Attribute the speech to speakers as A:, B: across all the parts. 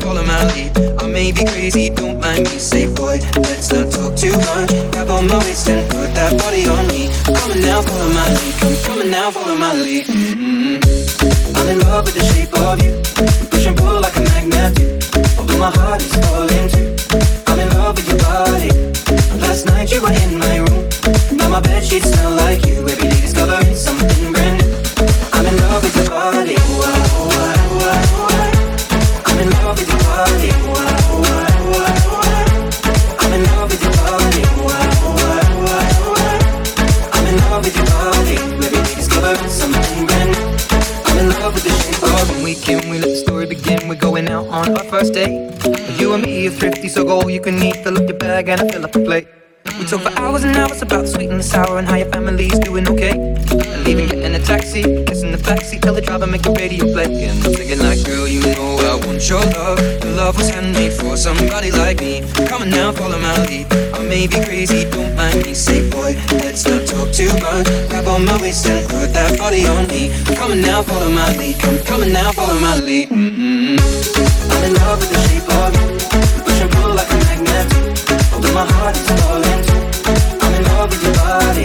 A: follow my lead. I may be crazy, don't mind me. Say, boy, let's not talk too much. Grab on my waist and put that body on me.
B: I'm coming now, follow my lead. I'm coming now, follow my lead. Mm-hmm. I'm in love with the shape of you. bag and I fill up a plate. We talk for hours and hours about the sweet and the sour and how your family's doing okay. And leaving, in a taxi, kissing the backseat, tell the driver make the radio play. And I'm thinking like, girl, you know I want your love. Your love was handmade for somebody like me. Come on now, follow my lead. I may be crazy, don't mind me. Say, boy, let's not talk too much. Grab on my waist and put that body on me. Come on now, follow my lead. Come, coming now, follow my lead. Mm-hmm. I'm in love with the shape of you. I'm in love with your body.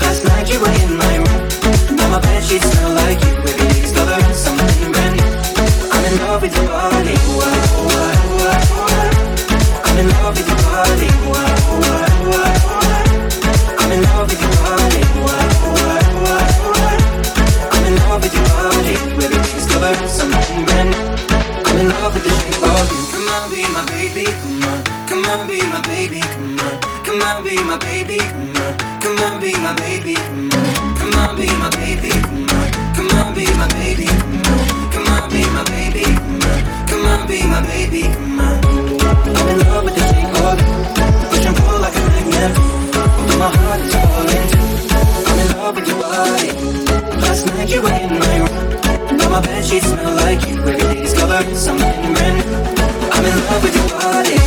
B: Last night you were in my room. Now my smell like you. Every day's something brand new. I'm in love with your body. I'm in love with be my baby. Come on, be my baby. Come on, be my baby. Come on, be my baby. Come on, be my baby. Come on, be my baby. I'm in love with the
C: shape of it.
D: Push and
E: pull like a magnet. Although my heart is falling. I'm in love with your body. Last night you were in my room. Now my bed sheets smell like you. Every day discovering something brand new. I'm in love with your body.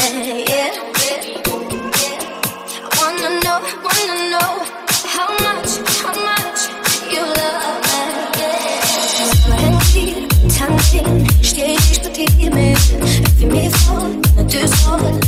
E: I wanna know, wanna know how much, how much you love me, steh ich bei dir mit, wie mir vor, natürlich soll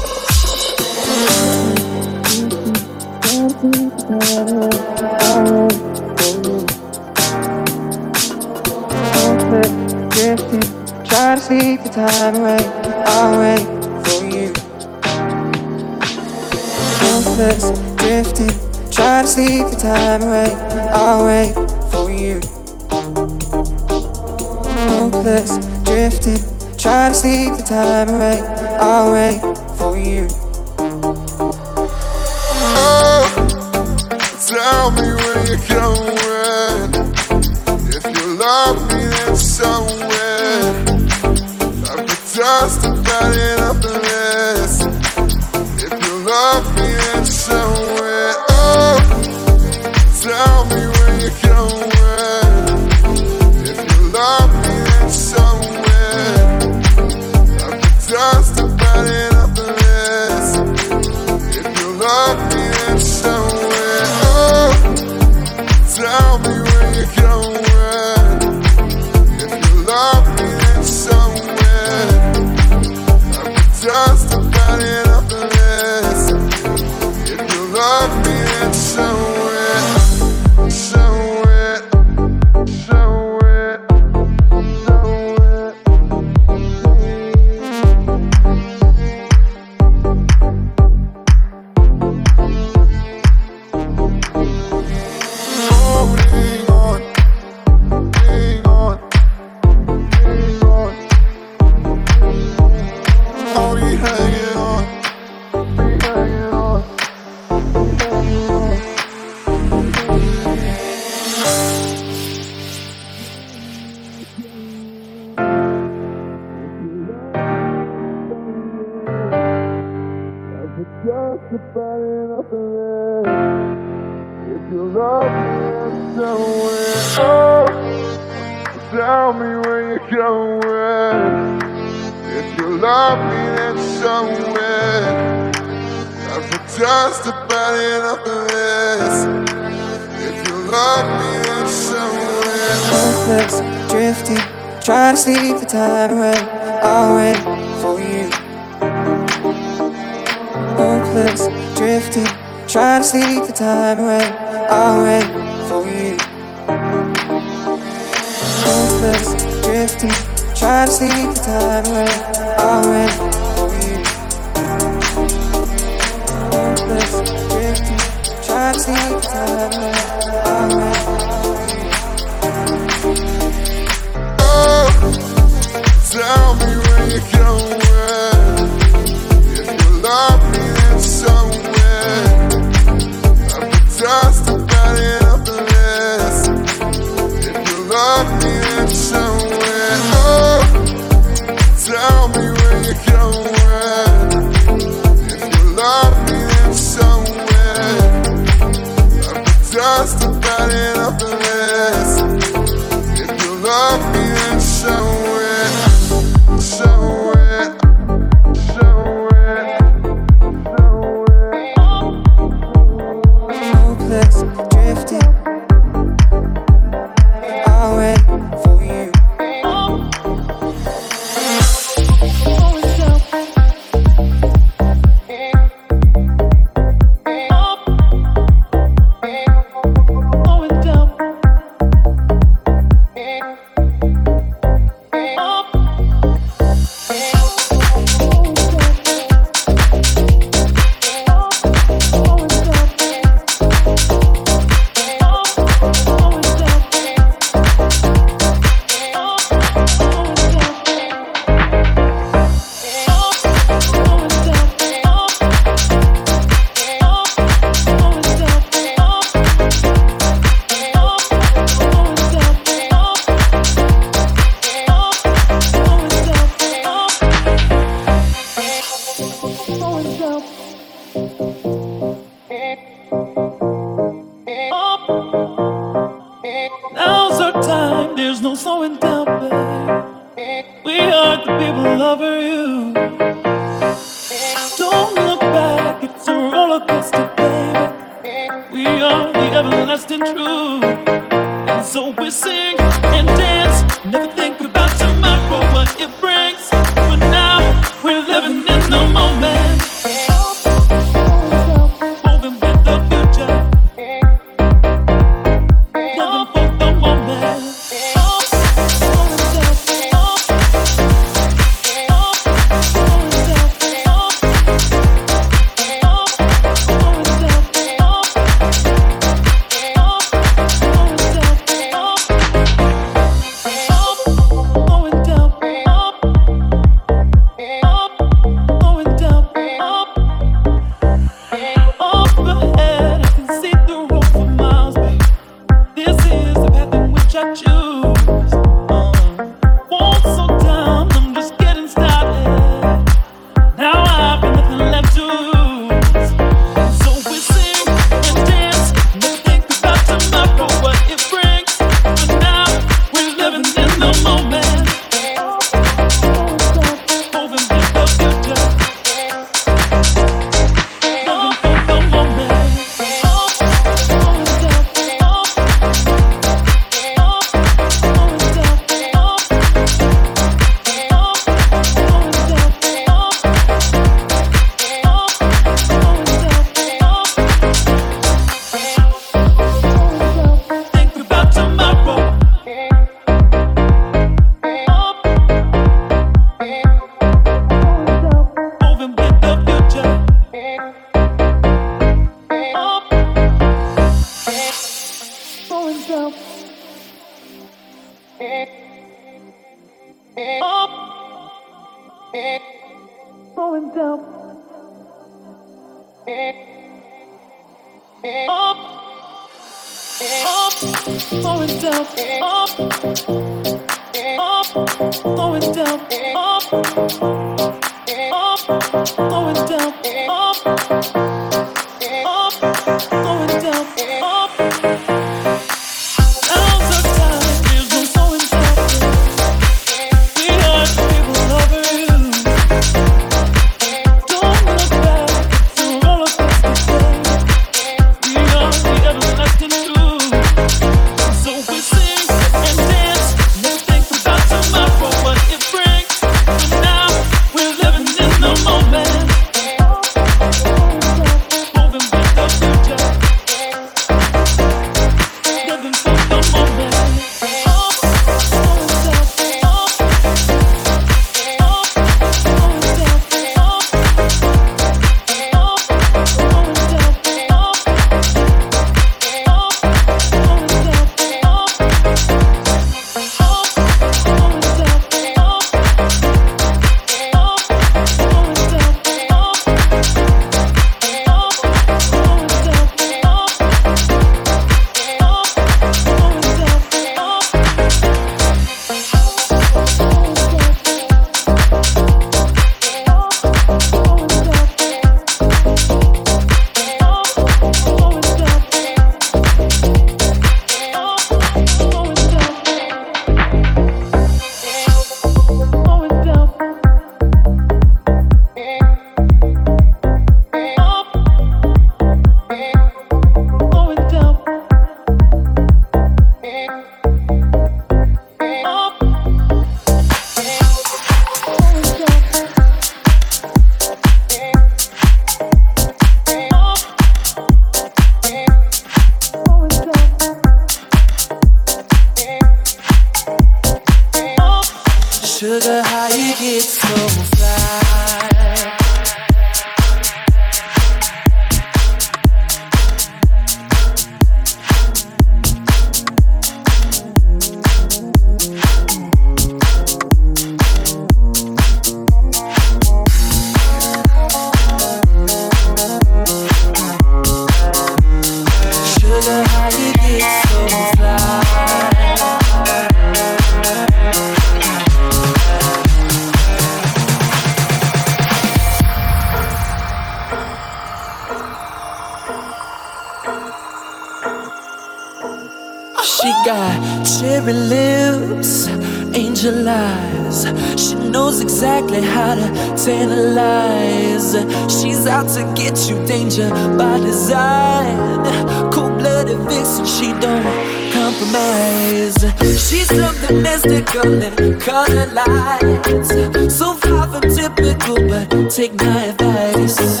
E: She's something mystical that color lights. So far from typical, but take my advice.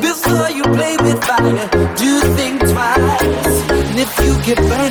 E: Before you play with fire, do think twice. And if you get burned,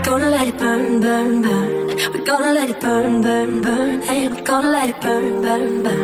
F: We're gonna let it burn, burn, burn. We're gonna let it burn, burn, burn. Hey, we're gonna let it burn, burn, burn.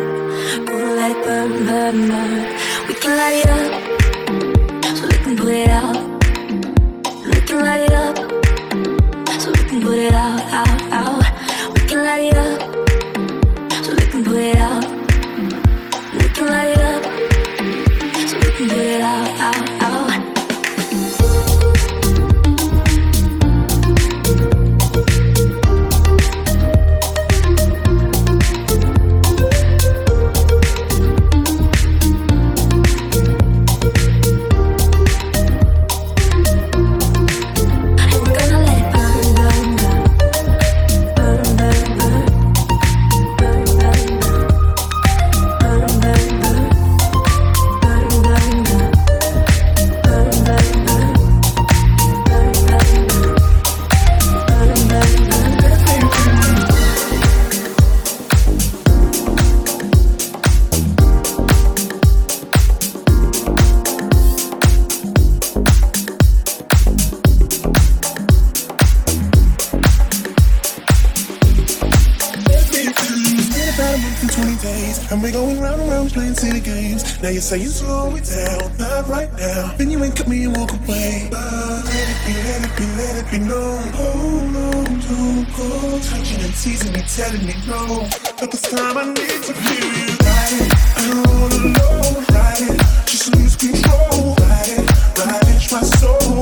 F: it
G: be, let it be known. Hold on don't go touching and teasing me, telling me no. But this time I need to feel you. Ride it, I'm not alone. Ride it, just lose control. Ride it, ride ravage my soul.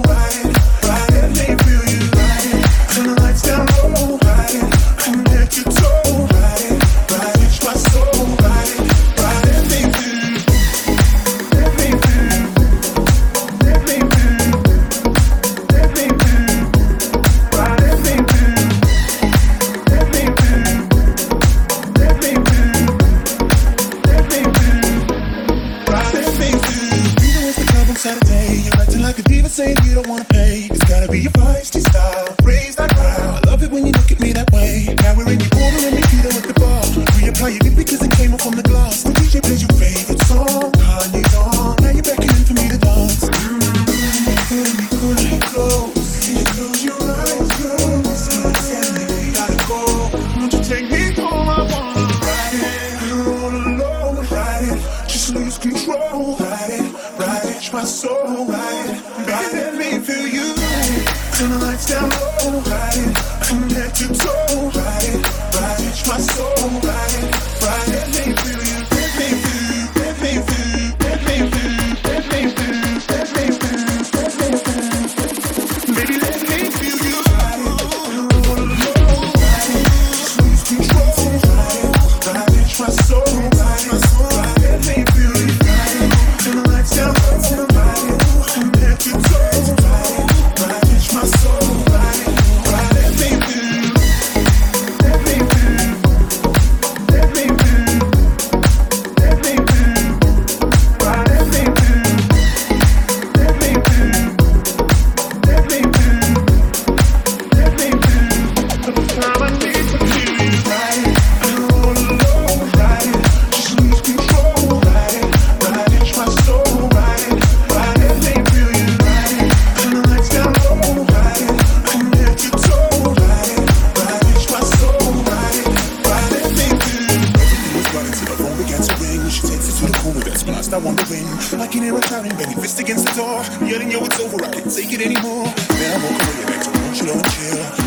G: Feel like it ain't returning, baby. Fist against the door. Yelling, yo, it's over. I can't take it anymore. Now I won't call you
H: back so won't you don't
I: chill.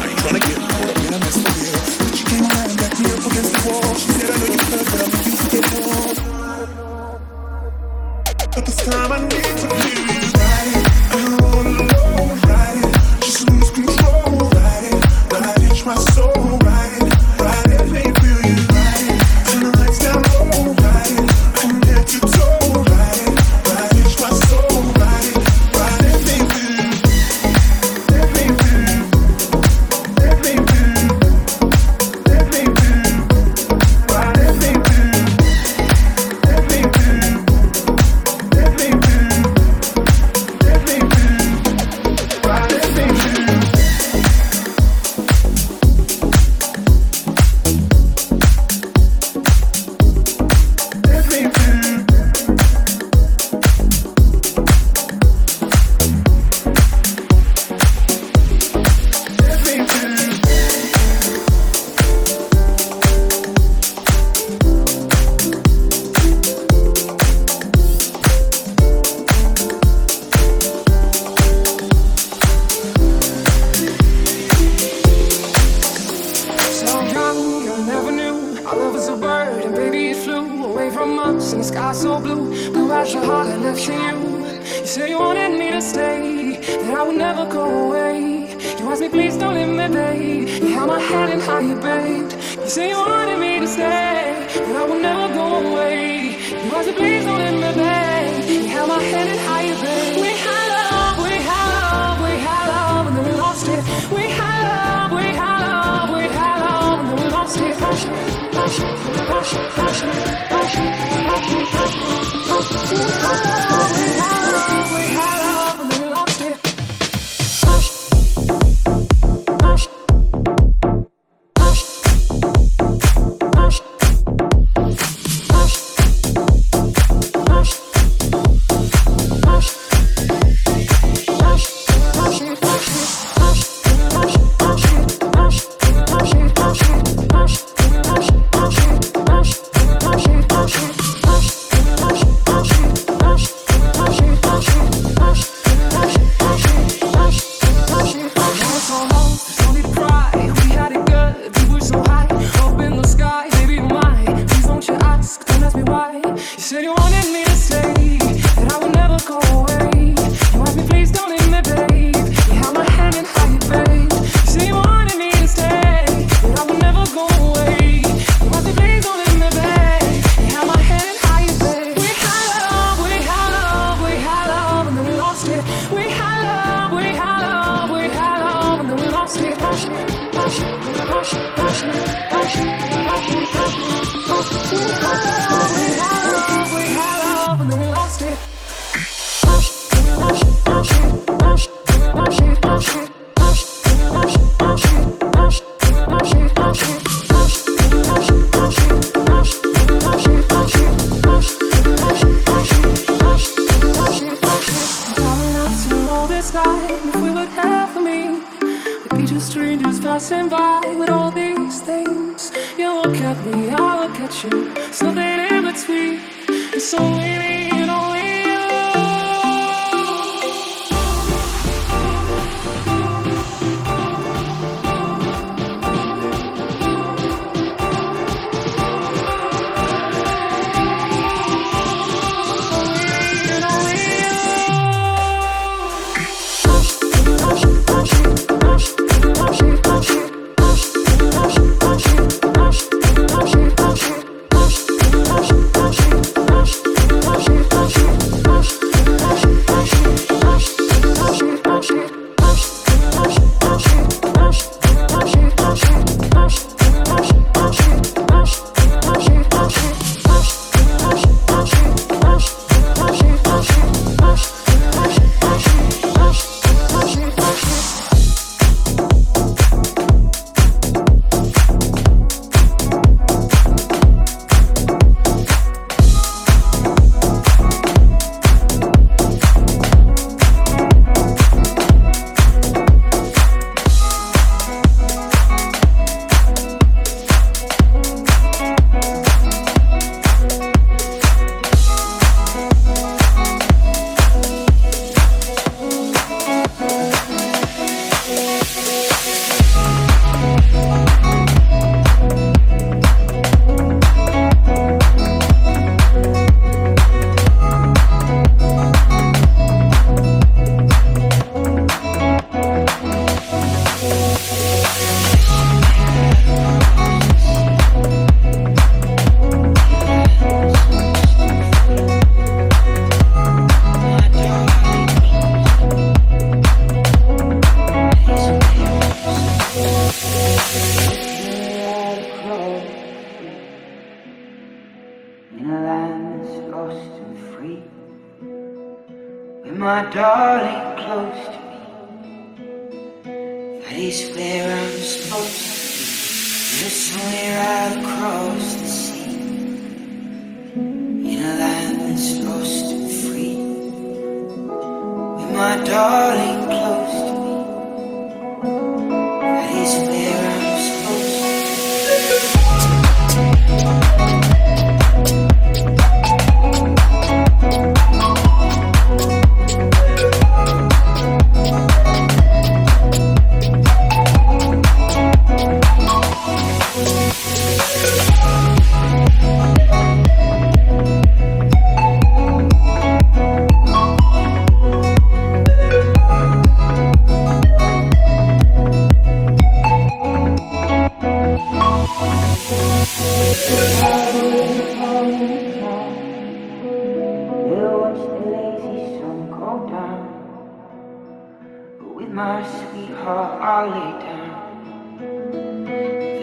I: I'll lay down.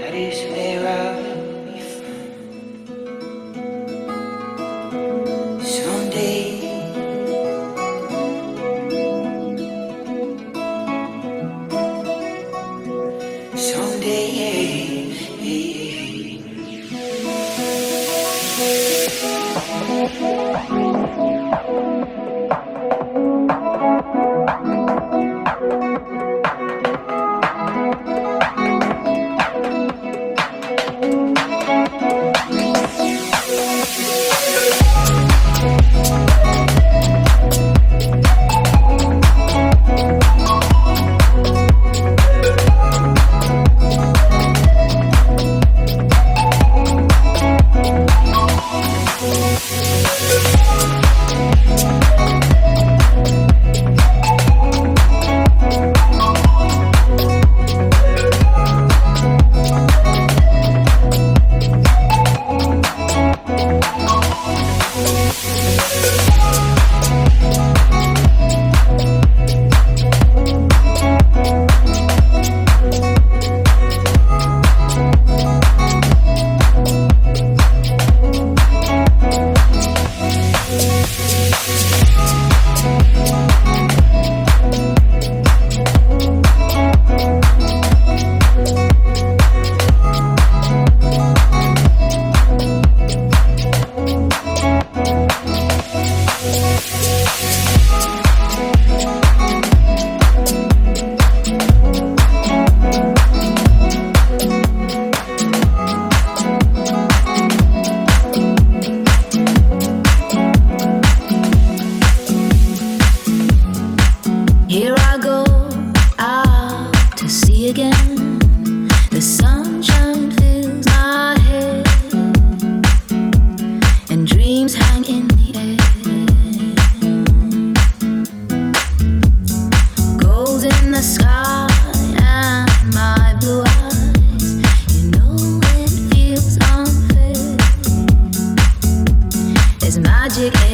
I: That is
C: magic.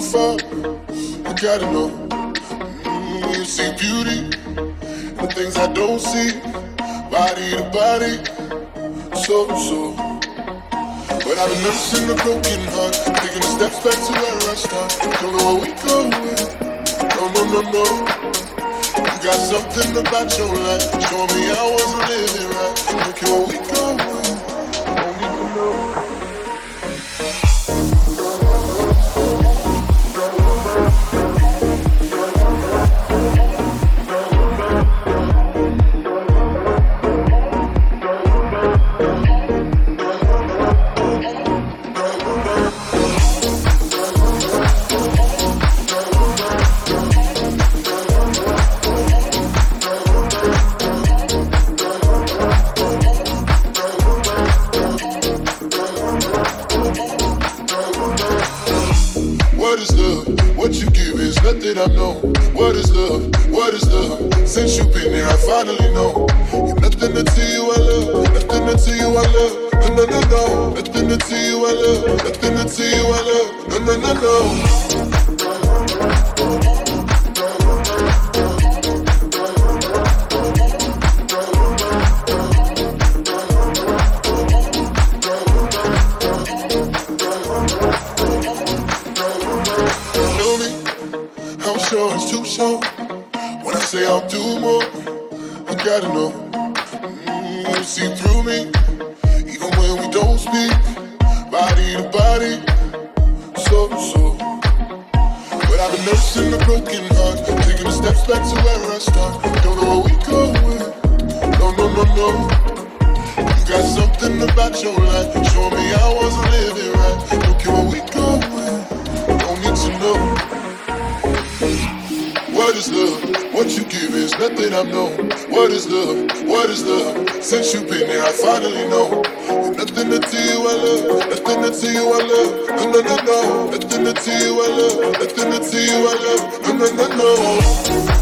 C: too far? I gotta know. Mm, you see beauty the things I don't see, body to body, so so. But I've been nursing a broken heart, taking the steps back to where I start. Don't know where we going. No, no, no, no. You got something about your life, showing me I wasn't living right. Look where we going. Sure it's too sure. When I say I'll do more, I gotta know. Mm, you see through me, even when we don't speak, body to body, so so. But I've been nursing a broken heart, taking the steps back to where I start. Don't know where we going. No, no, no, no. You got something about your life, showing me I wasn't living right. Don't care where we is love? What you give is nothing I've known. What is love? What is love? Since you've been here, I finally know. Nothing until you I love. Nothing until you I love. No, no, no, no. Nothing until you I love. Nothing until you I love. No, no, no,